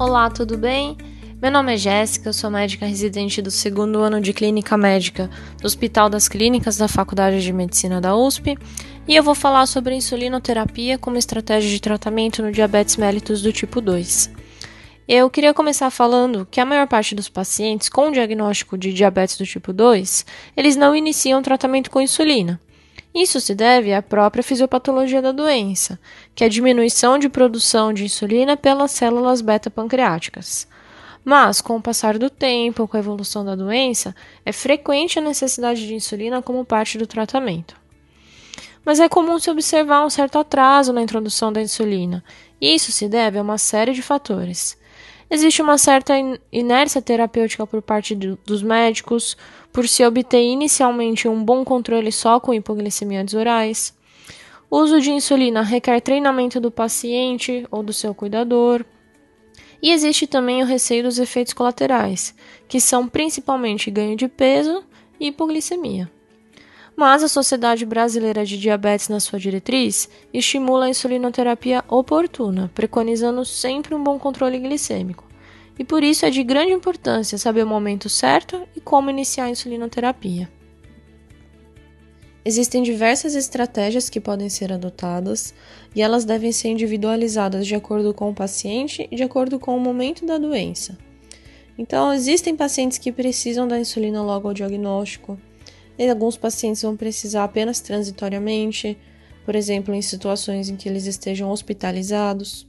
Olá, tudo bem? Meu nome é Jéssica, sou médica residente do segundo ano de Clínica Médica do Hospital das Clínicas da Faculdade de Medicina da USP e eu vou falar sobre insulinoterapia como estratégia de tratamento no diabetes mellitus do tipo 2. Eu queria começar falando que a maior parte dos pacientes com diagnóstico de diabetes do tipo 2, eles não iniciam tratamento com insulina. Isso se deve à própria fisiopatologia da doença, que é a diminuição de produção de insulina pelas células beta-pancreáticas. Mas, com o passar do tempo, com a evolução da doença, é frequente a necessidade de insulina como parte do tratamento. Mas é comum se observar um certo atraso na introdução da insulina, isso se deve a uma série de fatores. Existe uma certa inércia terapêutica por parte dos médicos, por se obter inicialmente um bom controle só com hipoglicemiantes orais. O uso de insulina requer treinamento do paciente ou do seu cuidador. E existe também o receio dos efeitos colaterais, que são principalmente ganho de peso e hipoglicemia. Mas a Sociedade Brasileira de Diabetes, na sua diretriz, estimula a insulinoterapia oportuna, preconizando sempre um bom controle glicêmico e por isso é de grande importância saber o momento certo e como iniciar a insulinoterapia. Existem diversas estratégias que podem ser adotadas e elas devem ser individualizadas de acordo com o paciente e de acordo com o momento da doença. Então, existem pacientes que precisam da insulina logo ao diagnóstico, e alguns pacientes vão precisar apenas transitoriamente, por exemplo, em situações em que eles estejam hospitalizados.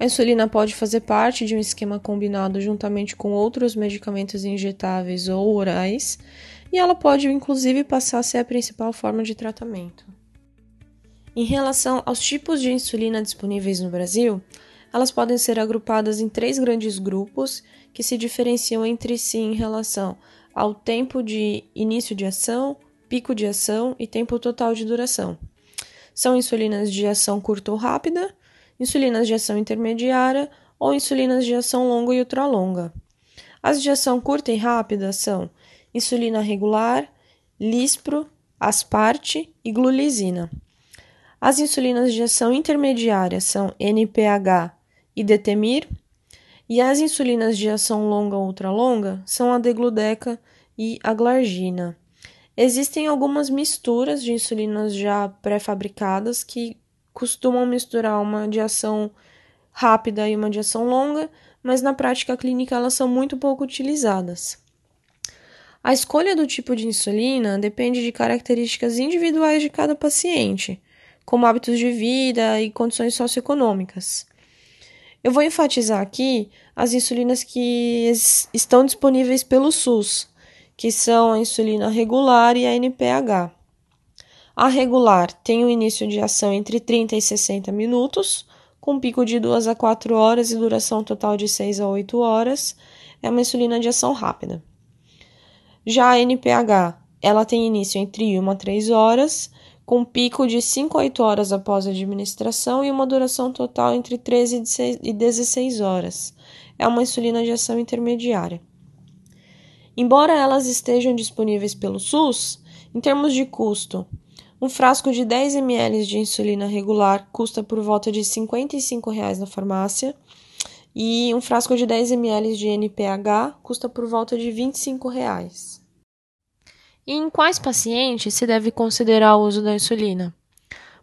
A insulina pode fazer parte de um esquema combinado juntamente com outros medicamentos injetáveis ou orais, e ela pode inclusive passar a ser a principal forma de tratamento. Em relação aos tipos de insulina disponíveis no Brasil, elas podem ser agrupadas em três grandes grupos que se diferenciam entre si em relação ao tempo de início de ação, pico de ação e tempo total de duração. São insulinas de ação curta ou rápida, insulinas de ação intermediária ou insulinas de ação longa e ultralonga. As de ação curta e rápida são insulina regular, lispro, asparte e glulizina. As insulinas de ação intermediária são NPH e detemir, e as insulinas de ação longa ou ultralonga são a degludeca e a glargina. Existem algumas misturas de insulinas já pré-fabricadas que costumam misturar uma de ação rápida e uma de ação longa, mas na prática clínica elas são muito pouco utilizadas. A escolha do tipo de insulina depende de características individuais de cada paciente, como hábitos de vida e condições socioeconômicas. Eu vou enfatizar aqui as insulinas que estão disponíveis pelo SUS, que são a insulina regular e a NPH. A regular tem um início de ação entre 30 e 60 minutos, com pico de 2 a 4 horas e duração total de 6 a 8 horas. É uma insulina de ação rápida. Já a NPH, ela tem início entre 1 a 3 horas, com pico de 5 a 8 horas após a administração e uma duração total entre 13 e 16 horas. É uma insulina de ação intermediária. Embora elas estejam disponíveis pelo SUS, em termos de custo, um frasco de 10 ml de insulina regular custa por volta de 55 reais na farmácia e um frasco de 10 ml de NPH custa por volta de 25 reais. E em quais pacientes se deve considerar o uso da insulina?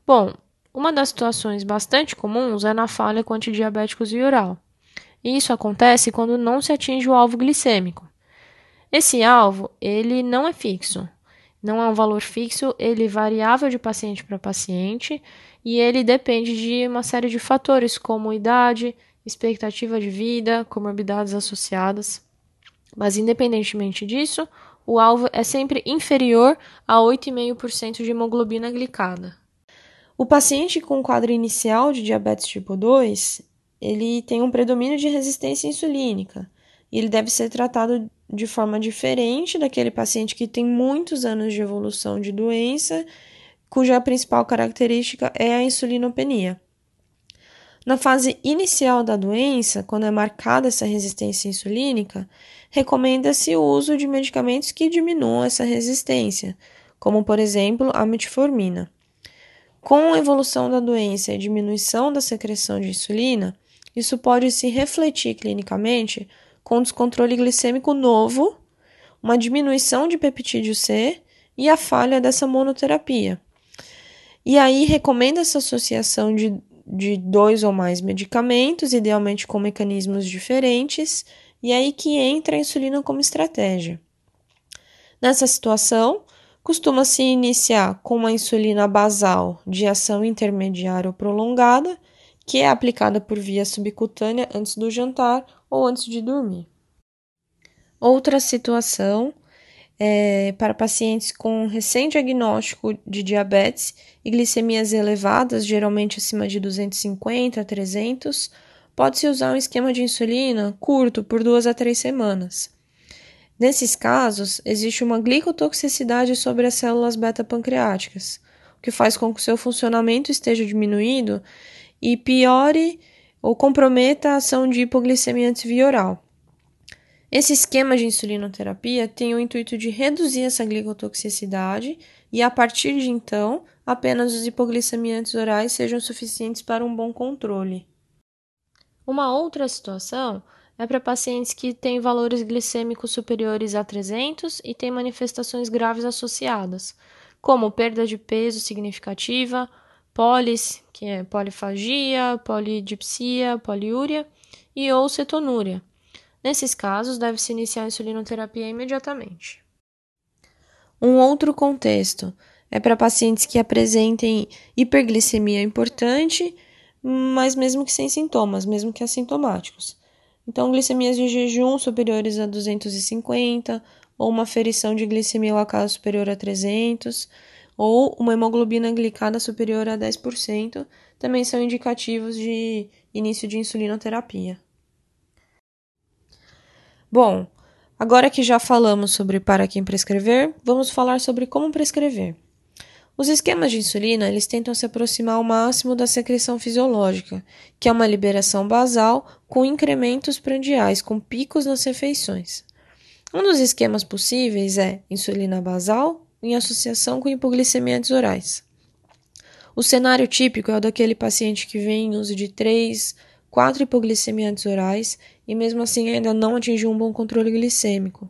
Bom, uma das situações bastante comuns é na falha com antidiabéticos e oral. Isso acontece quando não se atinge o alvo glicêmico. Esse alvo, ele não é fixo não é um valor fixo, ele é variável de paciente para paciente e ele depende de uma série de fatores como idade, expectativa de vida, comorbidades associadas. Mas independentemente disso, o alvo é sempre inferior a 8,5% de hemoglobina glicada. O paciente com quadro inicial de diabetes tipo 2, ele tem um predomínio de resistência insulínica e ele deve ser tratado de forma diferente daquele paciente que tem muitos anos de evolução de doença, cuja principal característica é a insulinopenia. Na fase inicial da doença, quando é marcada essa resistência insulínica, recomenda-se o uso de medicamentos que diminuam essa resistência, como por exemplo a metformina. Com a evolução da doença e diminuição da secreção de insulina, isso pode se refletir clinicamente com descontrole glicêmico novo, uma diminuição de peptídeo C e a falha dessa monoterapia. E aí recomenda essa associação de, de dois ou mais medicamentos, idealmente com mecanismos diferentes, e aí que entra a insulina como estratégia. Nessa situação, costuma-se iniciar com uma insulina basal de ação intermediária ou prolongada, que é aplicada por via subcutânea antes do jantar ou antes de dormir. Outra situação é para pacientes com recém-diagnóstico de diabetes e glicemias elevadas, geralmente acima de 250 a 300, pode-se usar um esquema de insulina curto por duas a três semanas. Nesses casos, existe uma glicotoxicidade sobre as células beta-pancreáticas, o que faz com que o seu funcionamento esteja diminuído e piore ou comprometa a ação de hipoglicemia antes via oral. Esse esquema de insulinoterapia tem o intuito de reduzir essa glicotoxicidade e, a partir de então, apenas os hipoglicemiantes orais sejam suficientes para um bom controle. Uma outra situação é para pacientes que têm valores glicêmicos superiores a 300 e têm manifestações graves associadas, como perda de peso significativa, polis, que é polifagia, polidipsia, poliúria, e ou cetonúria. Nesses casos, deve-se iniciar a insulinoterapia imediatamente. Um outro contexto é para pacientes que apresentem hiperglicemia importante, mas mesmo que sem sintomas, mesmo que assintomáticos. Então, glicemias de jejum superiores a 250, ou uma ferição de glicemia ao acaso superior a 300, ou uma hemoglobina glicada superior a 10%, também são indicativos de início de insulinoterapia. Bom, agora que já falamos sobre para quem prescrever, vamos falar sobre como prescrever. Os esquemas de insulina, eles tentam se aproximar ao máximo da secreção fisiológica, que é uma liberação basal com incrementos prandiais, com picos nas refeições. Um dos esquemas possíveis é insulina basal em associação com hipoglicemiantes orais. O cenário típico é o daquele paciente que vem em uso de 3, 4 hipoglicemiantes orais e mesmo assim ainda não atingiu um bom controle glicêmico.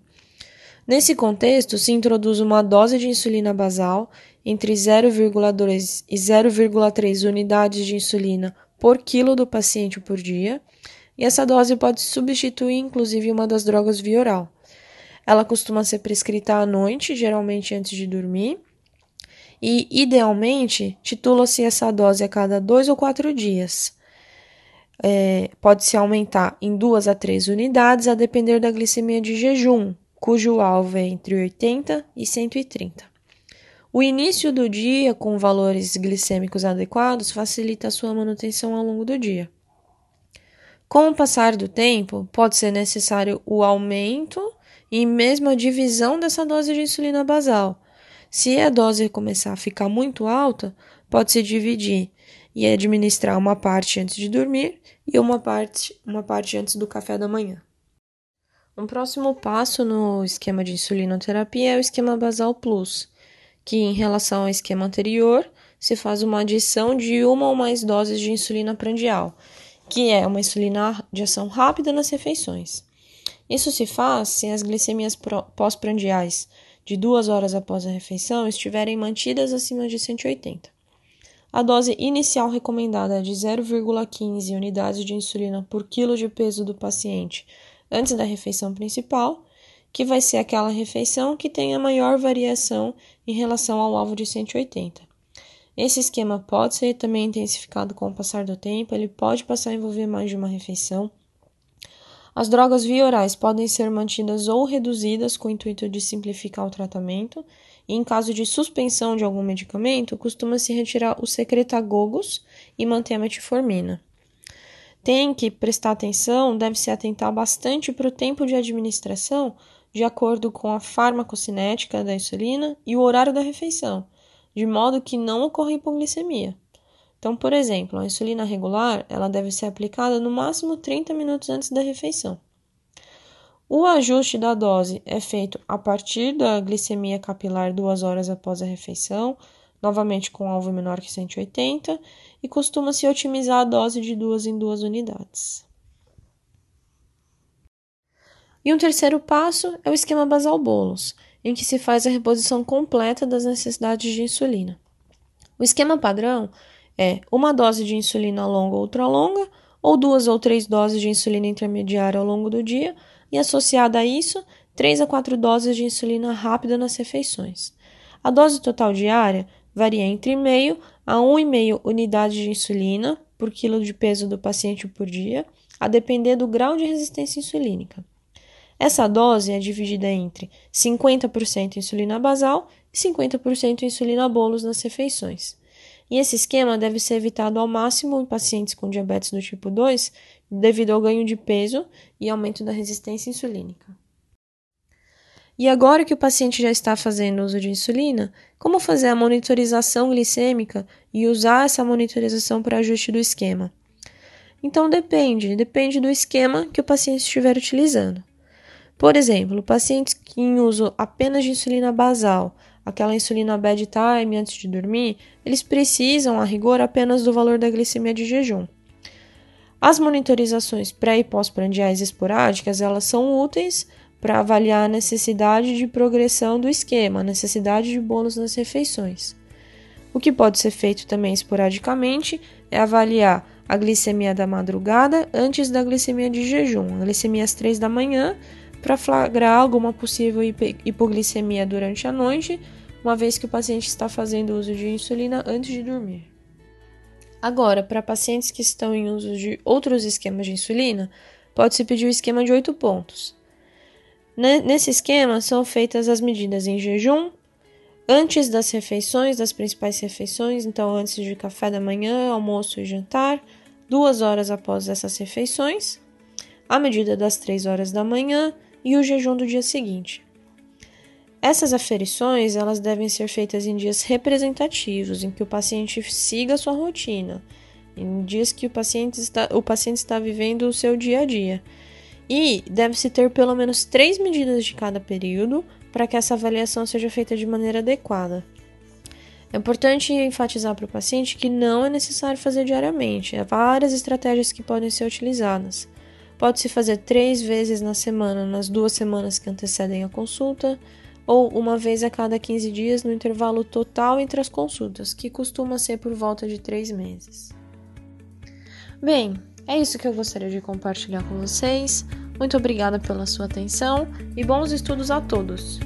Nesse contexto, se introduz uma dose de insulina basal entre 0,2 e 0,3 unidades de insulina por quilo do paciente por dia, e essa dose pode substituir inclusive uma das drogas via oral. Ela costuma ser prescrita à noite, geralmente antes de dormir, e idealmente titula-se essa dose a cada dois ou quatro dias. É, Pode-se aumentar em duas a três unidades a depender da glicemia de jejum, cujo alvo é entre 80 e 130. O início do dia com valores glicêmicos adequados facilita a sua manutenção ao longo do dia. Com o passar do tempo, pode ser necessário o aumento e mesmo a divisão dessa dose de insulina basal. Se a dose começar a ficar muito alta, pode-se dividir e administrar uma parte antes de dormir e uma parte, uma parte antes do café da manhã. Um próximo passo no esquema de insulinoterapia é o esquema basal plus que, em relação ao esquema anterior, se faz uma adição de uma ou mais doses de insulina prandial, que é uma insulina de ação rápida nas refeições. Isso se faz se as glicemias pós-prandiais de duas horas após a refeição estiverem mantidas acima de 180. A dose inicial recomendada é de 0,15 unidades de insulina por quilo de peso do paciente antes da refeição principal que vai ser aquela refeição que tem a maior variação em relação ao alvo de 180. Esse esquema pode ser também intensificado com o passar do tempo, ele pode passar a envolver mais de uma refeição. As drogas via orais podem ser mantidas ou reduzidas com o intuito de simplificar o tratamento, e em caso de suspensão de algum medicamento, costuma-se retirar os secretagogos e manter a metformina. Tem que prestar atenção, deve se atentar bastante para o tempo de administração, de acordo com a farmacocinética da insulina e o horário da refeição, de modo que não ocorra hipoglicemia. Então, por exemplo, a insulina regular ela deve ser aplicada no máximo 30 minutos antes da refeição. O ajuste da dose é feito a partir da glicemia capilar duas horas após a refeição, novamente com alvo menor que 180, e costuma-se otimizar a dose de duas em duas unidades. E um terceiro passo é o esquema basal bolos, em que se faz a reposição completa das necessidades de insulina. O esquema padrão é uma dose de insulina longa ou ultralonga, ou duas ou três doses de insulina intermediária ao longo do dia, e associada a isso, 3 a 4 doses de insulina rápida nas refeições. A dose total diária varia entre meio a 1,5 unidade de insulina por quilo de peso do paciente por dia, a depender do grau de resistência insulínica. Essa dose é dividida entre 50% insulina basal e 50% insulina bolos nas refeições. E esse esquema deve ser evitado ao máximo em pacientes com diabetes do tipo 2, devido ao ganho de peso e aumento da resistência insulínica. E agora que o paciente já está fazendo uso de insulina, como fazer a monitorização glicêmica e usar essa monitorização para ajuste do esquema? Então depende, depende do esquema que o paciente estiver utilizando. Por exemplo, pacientes que em uso apenas de insulina basal aquela insulina bedtime antes de dormir, eles precisam, a rigor, apenas do valor da glicemia de jejum. As monitorizações pré e pós-prandiais esporádicas, elas são úteis para avaliar a necessidade de progressão do esquema, a necessidade de bônus nas refeições. O que pode ser feito também esporadicamente é avaliar a glicemia da madrugada antes da glicemia de jejum, a glicemia às 3 da manhã, para flagrar alguma possível hipoglicemia durante a noite uma vez que o paciente está fazendo uso de insulina antes de dormir. Agora, para pacientes que estão em uso de outros esquemas de insulina, pode-se pedir o esquema de 8 pontos. Nesse esquema, são feitas as medidas em jejum, antes das refeições, das principais refeições, então antes de café da manhã, almoço e jantar, duas horas após essas refeições, a medida das 3 horas da manhã e o jejum do dia seguinte. Essas aferições elas devem ser feitas em dias representativos, em que o paciente siga a sua rotina, em dias que o paciente está, o paciente está vivendo o seu dia a dia. E deve-se ter pelo menos três medidas de cada período para que essa avaliação seja feita de maneira adequada. É importante enfatizar para o paciente que não é necessário fazer diariamente, há várias estratégias que podem ser utilizadas. Pode-se fazer três vezes na semana, nas duas semanas que antecedem a consulta, ou uma vez a cada 15 dias no intervalo total entre as consultas, que costuma ser por volta de três meses. Bem, é isso que eu gostaria de compartilhar com vocês. Muito obrigada pela sua atenção e bons estudos a todos!